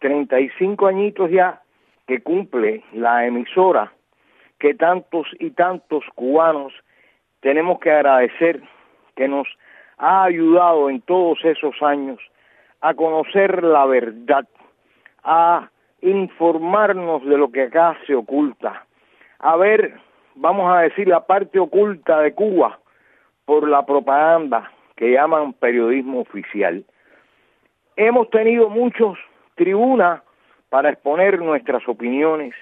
35 añitos ya que cumple la emisora que tantos y tantos cubanos tenemos que agradecer que nos ha ayudado en todos esos años a conocer la verdad, a informarnos de lo que acá se oculta, a ver, vamos a decir, la parte oculta de Cuba por la propaganda que llaman periodismo oficial. Hemos tenido muchos tribunas para exponer nuestras opiniones,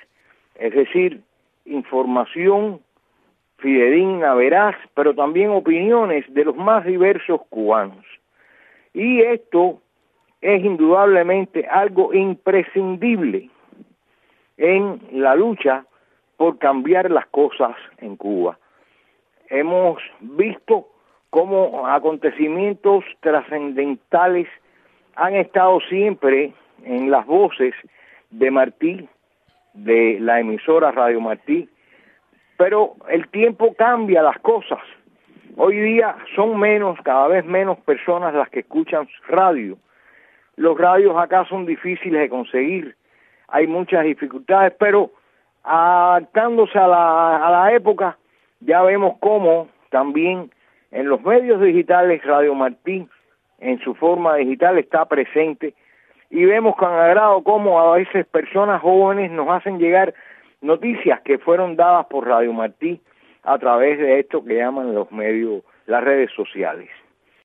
es decir, información fidedigna, veraz, pero también opiniones de los más diversos cubanos. Y esto es indudablemente algo imprescindible en la lucha por cambiar las cosas en Cuba. Hemos visto cómo acontecimientos trascendentales han estado siempre en las voces de Martí, de la emisora Radio Martí, pero el tiempo cambia las cosas. Hoy día son menos, cada vez menos personas las que escuchan radio. Los radios acá son difíciles de conseguir, hay muchas dificultades, pero adaptándose a la, a la época, ya vemos cómo también en los medios digitales Radio Martín, en su forma digital, está presente y vemos con agrado cómo a veces personas jóvenes nos hacen llegar noticias que fueron dadas por Radio Martí a través de esto que llaman los medios, las redes sociales.